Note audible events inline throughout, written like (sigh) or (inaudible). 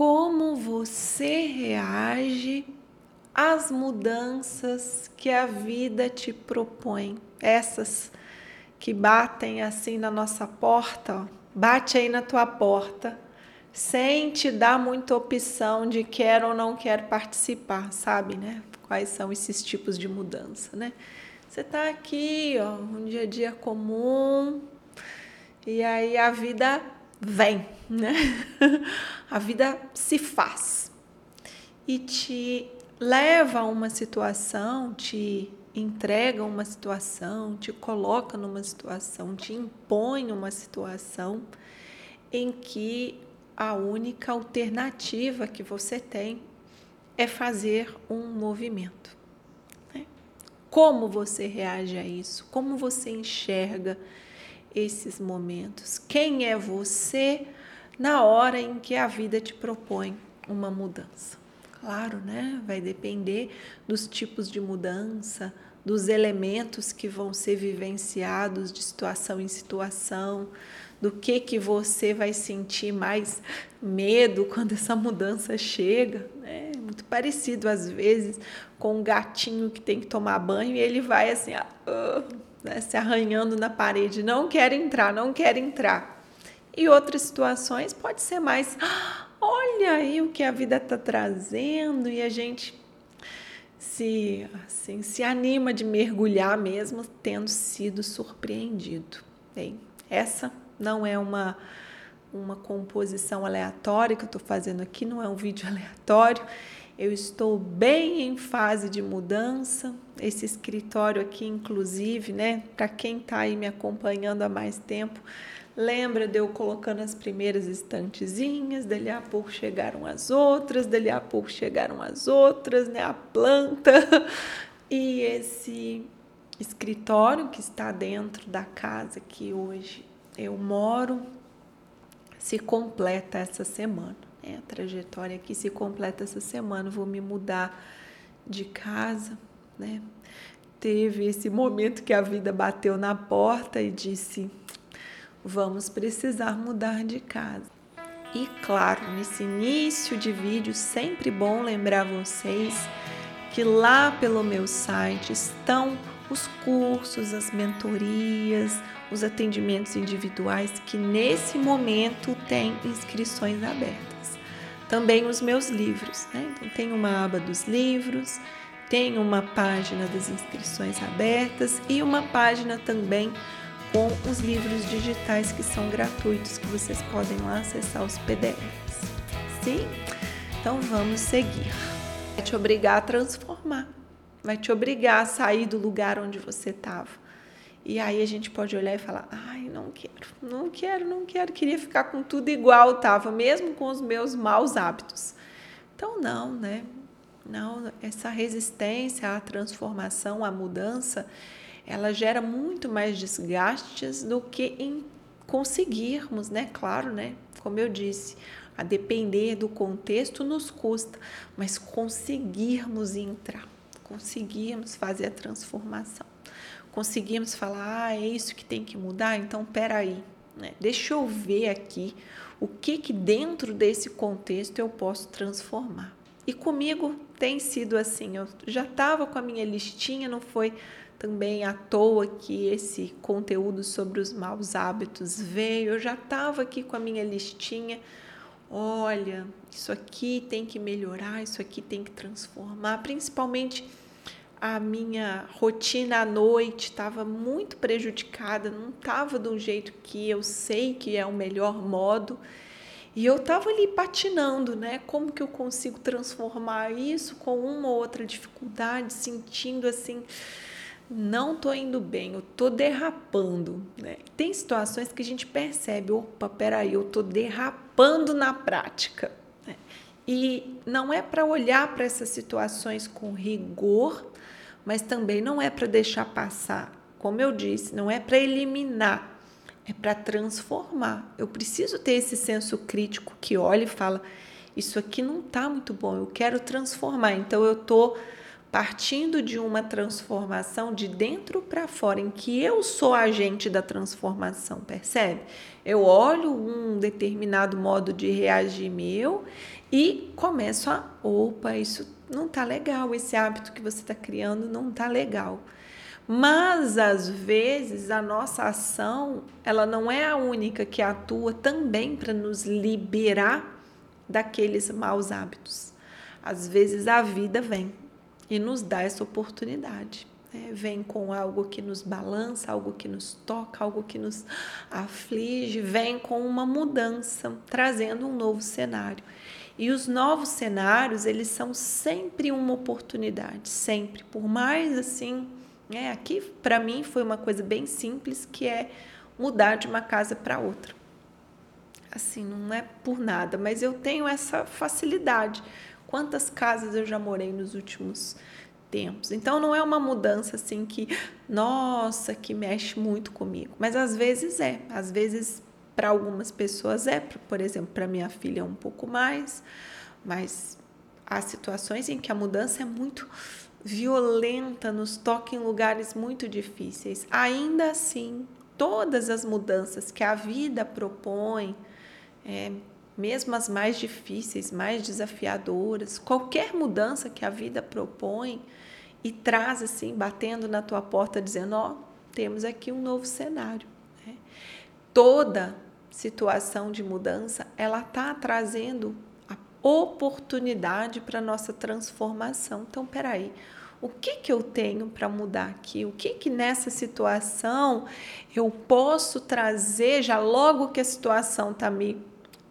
como você reage às mudanças que a vida te propõe. Essas que batem assim na nossa porta, ó. bate aí na tua porta, sem te dar muita opção de quer ou não quer participar, sabe, né? Quais são esses tipos de mudança, né? Você tá aqui, ó, um dia a dia comum, e aí a vida vem, né? (laughs) a vida se faz e te leva a uma situação, te entrega uma situação, te coloca numa situação, te impõe uma situação em que a única alternativa que você tem é fazer um movimento. Né? Como você reage a isso? Como você enxerga esses momentos? Quem é você na hora em que a vida te propõe uma mudança? Claro, né? Vai depender dos tipos de mudança, dos elementos que vão ser vivenciados de situação em situação, do que que você vai sentir mais medo quando essa mudança chega, né? Muito parecido às vezes com um gatinho que tem que tomar banho e ele vai assim, uh, né? se arranhando na parede, não quer entrar, não quer entrar. E outras situações pode ser mais, ah, olha aí o que a vida está trazendo e a gente se assim se anima de mergulhar mesmo tendo sido surpreendido. Bem, essa não é uma uma composição aleatória que eu estou fazendo aqui, não é um vídeo (laughs) aleatório. Eu estou bem em fase de mudança. Esse escritório aqui, inclusive, né? Para quem está aí me acompanhando há mais tempo, Lembra de eu colocando as primeiras estantezinhas, dali a pouco chegaram as outras, dali a pouco chegaram as outras, né? A planta. (laughs) E esse escritório que está dentro da casa que hoje eu moro se completa essa semana. Né? A trajetória aqui se completa essa semana. Vou me mudar de casa, né? Teve esse momento que a vida bateu na porta e disse: vamos precisar mudar de casa. E claro, nesse início de vídeo, sempre bom lembrar vocês que lá pelo meu site estão os cursos, as mentorias, os atendimentos individuais que nesse momento têm inscrições abertas. Também os meus livros, né? Então tem uma aba dos livros, tem uma página das inscrições abertas e uma página também com os livros digitais que são gratuitos, que vocês podem lá acessar os PDFs. Sim? Então vamos seguir. Vai te obrigar a transformar, vai te obrigar a sair do lugar onde você estava. E aí a gente pode olhar e falar: ai, não quero, não quero, não quero, queria ficar com tudo igual estava, mesmo com os meus maus hábitos. Então, não, né? Não, essa resistência à transformação, à mudança, ela gera muito mais desgastes do que em conseguirmos, né? Claro, né? Como eu disse, a depender do contexto nos custa, mas conseguirmos entrar, conseguirmos fazer a transformação, conseguirmos falar, ah, é isso que tem que mudar, então peraí, né? Deixa eu ver aqui o que que dentro desse contexto eu posso transformar. E comigo tem sido assim, eu já estava com a minha listinha, não foi também à toa que esse conteúdo sobre os maus hábitos veio. Eu já estava aqui com a minha listinha. Olha, isso aqui tem que melhorar, isso aqui tem que transformar, principalmente a minha rotina à noite estava muito prejudicada, não estava do jeito que eu sei que é o melhor modo. E eu estava ali patinando, né? Como que eu consigo transformar isso com uma ou outra dificuldade, sentindo assim, não tô indo bem, eu tô derrapando, né? Tem situações que a gente percebe, opa, peraí, eu tô derrapando na prática. Né? E não é para olhar para essas situações com rigor, mas também não é para deixar passar. Como eu disse, não é para eliminar, é para transformar. Eu preciso ter esse senso crítico que olha e fala: isso aqui não está muito bom, eu quero transformar. Então eu estou partindo de uma transformação de dentro para fora, em que eu sou agente da transformação, percebe? Eu olho um determinado modo de reagir meu e começo a, opa, isso não tá legal, esse hábito que você está criando não tá legal. Mas às vezes a nossa ação, ela não é a única que atua também para nos liberar daqueles maus hábitos. Às vezes a vida vem e nos dá essa oportunidade. Né? Vem com algo que nos balança, algo que nos toca, algo que nos aflige, vem com uma mudança, trazendo um novo cenário. E os novos cenários, eles são sempre uma oportunidade, sempre. Por mais assim, né? aqui para mim foi uma coisa bem simples, que é mudar de uma casa para outra. Assim, não é por nada, mas eu tenho essa facilidade. Quantas casas eu já morei nos últimos tempos. Então não é uma mudança assim que, nossa, que mexe muito comigo, mas às vezes é. Às vezes para algumas pessoas é, por exemplo, para minha filha é um pouco mais, mas há situações em que a mudança é muito violenta, nos toca em lugares muito difíceis. Ainda assim, todas as mudanças que a vida propõe, é, mesmo as mais difíceis, mais desafiadoras, qualquer mudança que a vida propõe e traz assim, batendo na tua porta, dizendo: Ó, oh, temos aqui um novo cenário. Né? Toda situação de mudança, ela está trazendo a oportunidade para nossa transformação. Então, peraí. O que, que eu tenho para mudar aqui? O que, que nessa situação eu posso trazer já logo que a situação está me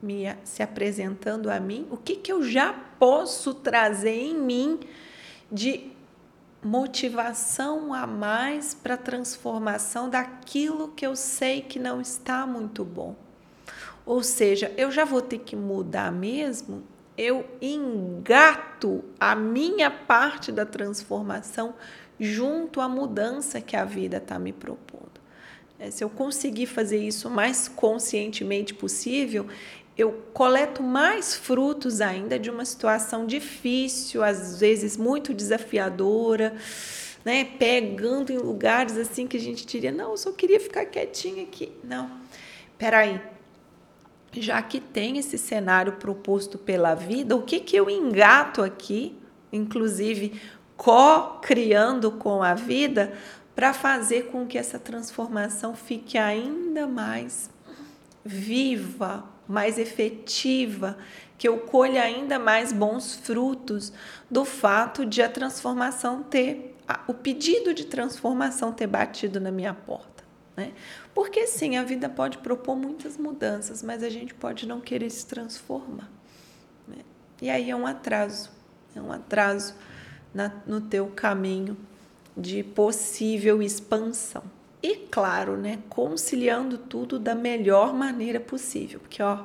me se apresentando a mim, o que, que eu já posso trazer em mim de motivação a mais para a transformação daquilo que eu sei que não está muito bom. Ou seja, eu já vou ter que mudar mesmo, eu engato a minha parte da transformação junto à mudança que a vida está me propondo. Se eu conseguir fazer isso o mais conscientemente possível, eu coleto mais frutos ainda de uma situação difícil, às vezes muito desafiadora, né? Pegando em lugares assim que a gente diria, não, eu só queria ficar quietinha aqui. Não, peraí. Já que tem esse cenário proposto pela vida, o que, que eu engato aqui, inclusive co-criando com a vida, para fazer com que essa transformação fique ainda mais viva, mais efetiva, que eu colha ainda mais bons frutos do fato de a transformação ter, o pedido de transformação ter batido na minha porta. Né? Porque sim, a vida pode propor muitas mudanças, mas a gente pode não querer se transformar. Né? E aí é um atraso, é um atraso na, no teu caminho de possível expansão. E claro, né, conciliando tudo da melhor maneira possível, porque ó,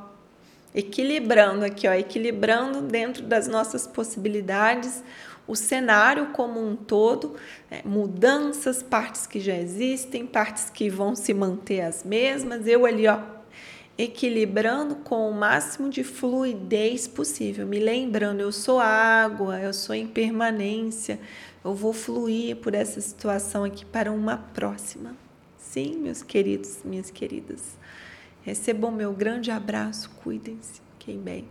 equilibrando aqui, ó, equilibrando dentro das nossas possibilidades o cenário como um todo, né, mudanças, partes que já existem, partes que vão se manter as mesmas, eu ali, ó, equilibrando com o máximo de fluidez possível, me lembrando, eu sou água, eu sou impermanência, eu vou fluir por essa situação aqui para uma próxima. Sim, meus queridos, minhas queridas. Recebam meu grande abraço, cuidem-se, fiquem bem.